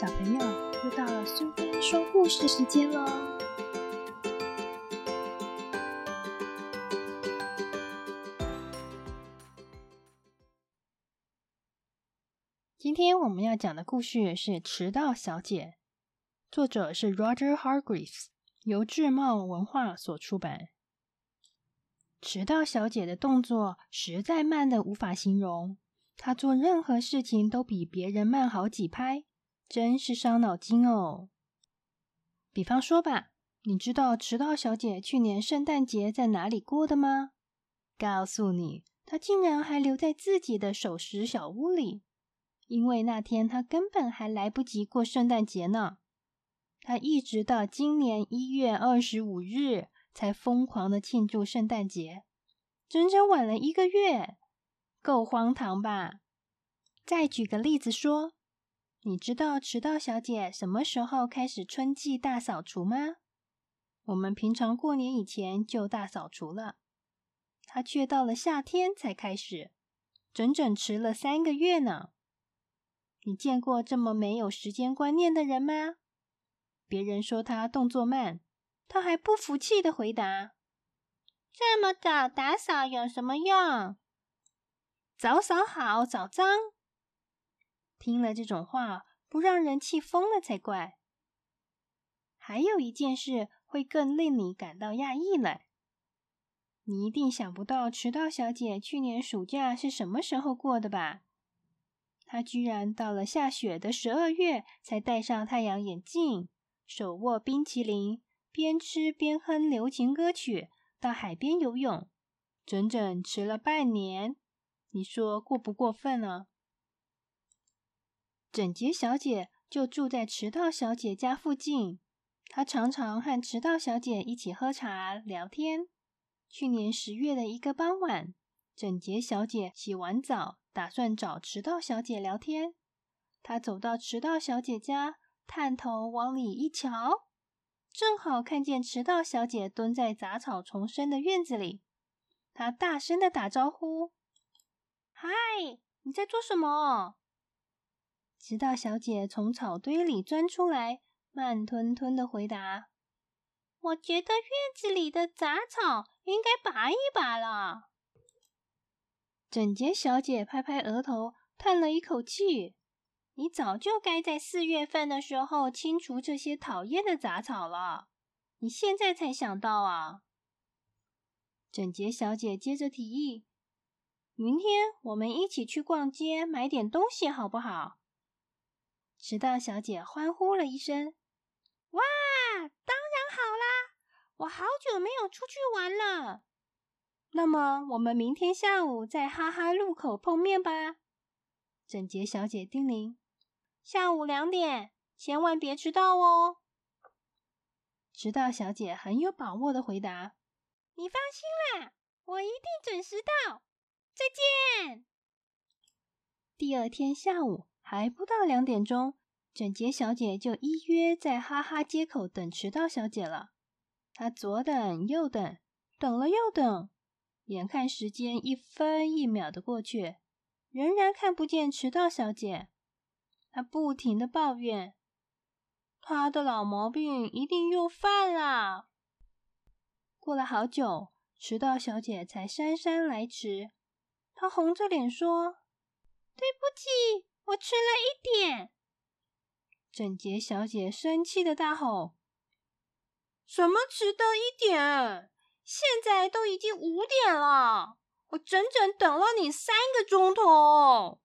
小朋友，又到了苏菲说故事时间喽！今天我们要讲的故事是《迟到小姐》，作者是 Roger Hargreaves，由智茂文化所出版。迟到小姐的动作实在慢的无法形容，她做任何事情都比别人慢好几拍。真是伤脑筋哦！比方说吧，你知道迟到小姐去年圣诞节在哪里过的吗？告诉你，她竟然还留在自己的守时小屋里，因为那天她根本还来不及过圣诞节呢。她一直到今年一月二十五日才疯狂的庆祝圣诞节，整整晚了一个月，够荒唐吧？再举个例子说。你知道迟到小姐什么时候开始春季大扫除吗？我们平常过年以前就大扫除了，她却到了夏天才开始，整整迟了三个月呢。你见过这么没有时间观念的人吗？别人说她动作慢，她还不服气的回答：“这么早打扫有什么用？早扫好，早脏。”听了这种话，不让人气疯了才怪。还有一件事会更令你感到讶异了，你一定想不到迟到小姐去年暑假是什么时候过的吧？她居然到了下雪的十二月才戴上太阳眼镜，手握冰淇淋，边吃边哼流行歌曲，到海边游泳，整整迟了半年。你说过不过分呢？整洁小姐就住在迟到小姐家附近，她常常和迟到小姐一起喝茶聊天。去年十月的一个傍晚，整洁小姐洗完澡，打算找迟到小姐聊天。她走到迟到小姐家，探头往里一瞧，正好看见迟到小姐蹲在杂草丛生的院子里。她大声的打招呼：“嗨，你在做什么？”直到小姐从草堆里钻出来，慢吞吞的回答：“我觉得院子里的杂草应该拔一拔了。”整洁小姐拍拍额头，叹了一口气：“你早就该在四月份的时候清除这些讨厌的杂草了，你现在才想到啊！”整洁小姐接着提议：“明天我们一起去逛街，买点东西，好不好？”迟到小姐欢呼了一声：“哇，当然好啦！我好久没有出去玩了。那么，我们明天下午在哈哈路口碰面吧。”整洁小姐叮咛：“下午两点，千万别迟到哦。”迟到小姐很有把握的回答：“你放心啦，我一定准时到。再见。”第二天下午。还不到两点钟，整洁小姐就依约在哈哈街口等迟到小姐了。她左等右等，等了又等，眼看时间一分一秒的过去，仍然看不见迟到小姐。她不停的抱怨：“她的老毛病一定又犯了。”过了好久，迟到小姐才姗姗来迟。她红着脸说：“对不起。”我迟了一点，整洁小姐生气的大吼：“什么迟到一点？现在都已经五点了，我整整等了你三个钟头！”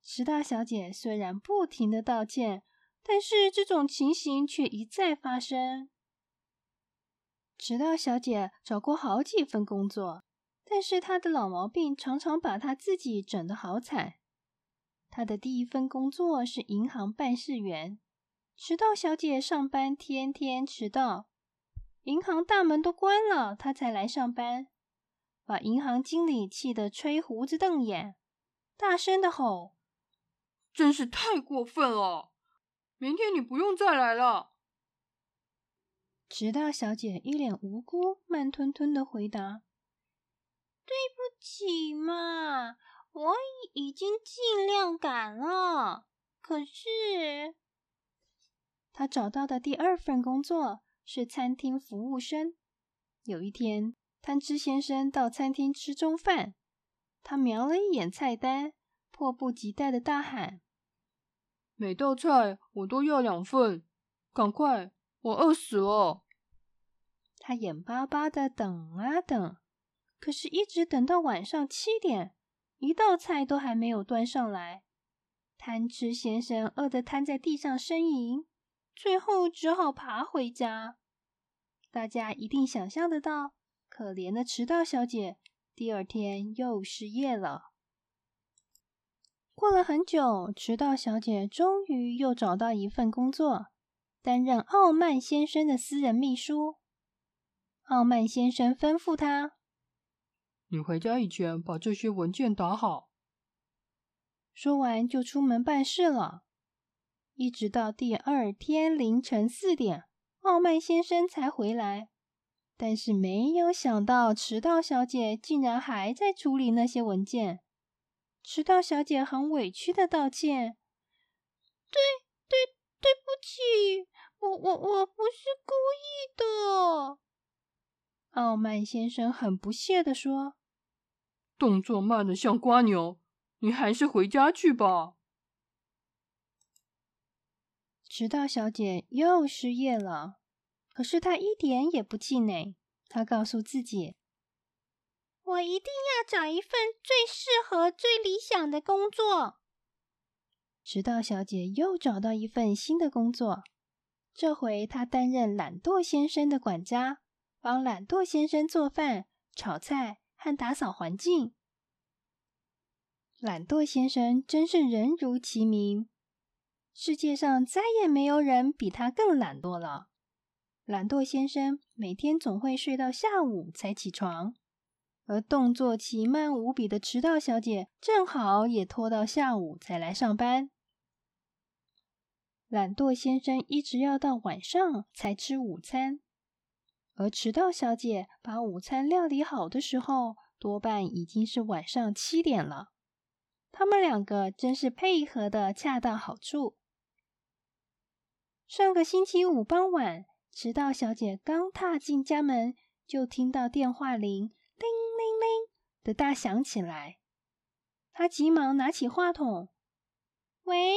迟到小姐虽然不停的道歉，但是这种情形却一再发生。迟到小姐找过好几份工作，但是她的老毛病常常把她自己整得好惨。他的第一份工作是银行办事员，迟到小姐上班天天迟到，银行大门都关了，他才来上班，把银行经理气得吹胡子瞪眼，大声的吼：“真是太过分了！明天你不用再来了。”迟到小姐一脸无辜，慢吞吞的回答：“对不起嘛。”我已经尽量赶了，可是，他找到的第二份工作是餐厅服务生。有一天，贪吃先生到餐厅吃中饭，他瞄了一眼菜单，迫不及待的大喊：“每道菜我都要两份，赶快，我饿死了！”他眼巴巴的等啊等，可是，一直等到晚上七点，一道菜都还没有端上来。贪吃先生饿得瘫在地上呻吟，最后只好爬回家。大家一定想象得到，可怜的迟到小姐第二天又失业了。过了很久，迟到小姐终于又找到一份工作，担任傲慢先生的私人秘书。傲慢先生吩咐她：“你回家以前把这些文件打好。”说完就出门办事了，一直到第二天凌晨四点。傲慢先生才回来，但是没有想到，迟到小姐竟然还在处理那些文件。迟到小姐很委屈的道歉：“对对对不起，我我我不是故意的。”傲慢先生很不屑的说：“动作慢的像瓜牛，你还是回家去吧。”迟到小姐又失业了，可是她一点也不气馁。她告诉自己：“我一定要找一份最适合、最理想的工作。”迟到小姐又找到一份新的工作，这回她担任懒惰先生的管家，帮懒惰先生做饭、炒菜和打扫环境。懒惰先生真是人如其名。世界上再也没有人比他更懒惰了。懒惰先生每天总会睡到下午才起床，而动作奇慢无比的迟到小姐正好也拖到下午才来上班。懒惰先生一直要到晚上才吃午餐，而迟到小姐把午餐料理好的时候，多半已经是晚上七点了。他们两个真是配合的恰到好处。上个星期五傍晚，迟到小姐刚踏进家门，就听到电话铃“铃铃铃”的大响起来。她急忙拿起话筒：“喂，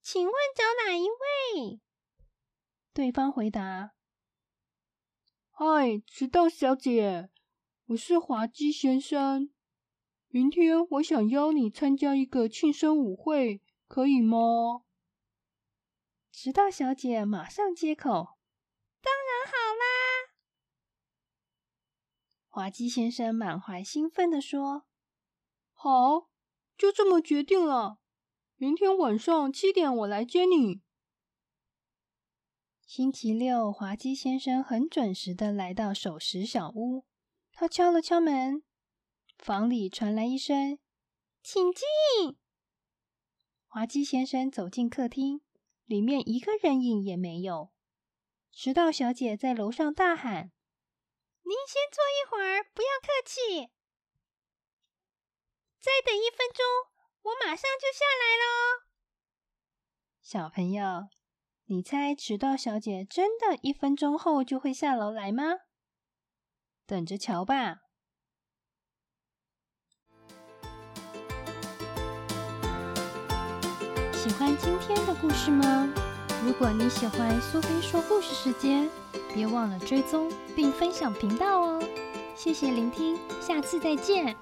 请问找哪一位？”对方回答：“嗨，迟到小姐，我是滑稽先生。明天我想邀你参加一个庆生舞会，可以吗？”迟到小姐马上接口：“当然好啦！”滑稽先生满怀兴奋的说：“好，就这么决定了。明天晚上七点我来接你。”星期六，滑稽先生很准时的来到守时小屋。他敲了敲门，房里传来一声：“请进。”滑稽先生走进客厅。里面一个人影也没有。迟到小姐在楼上大喊：“您先坐一会儿，不要客气。再等一分钟，我马上就下来喽。”小朋友，你猜迟到小姐真的一分钟后就会下楼来吗？等着瞧吧。喜欢今天的故事吗？如果你喜欢苏菲说故事时间，别忘了追踪并分享频道哦！谢谢聆听，下次再见。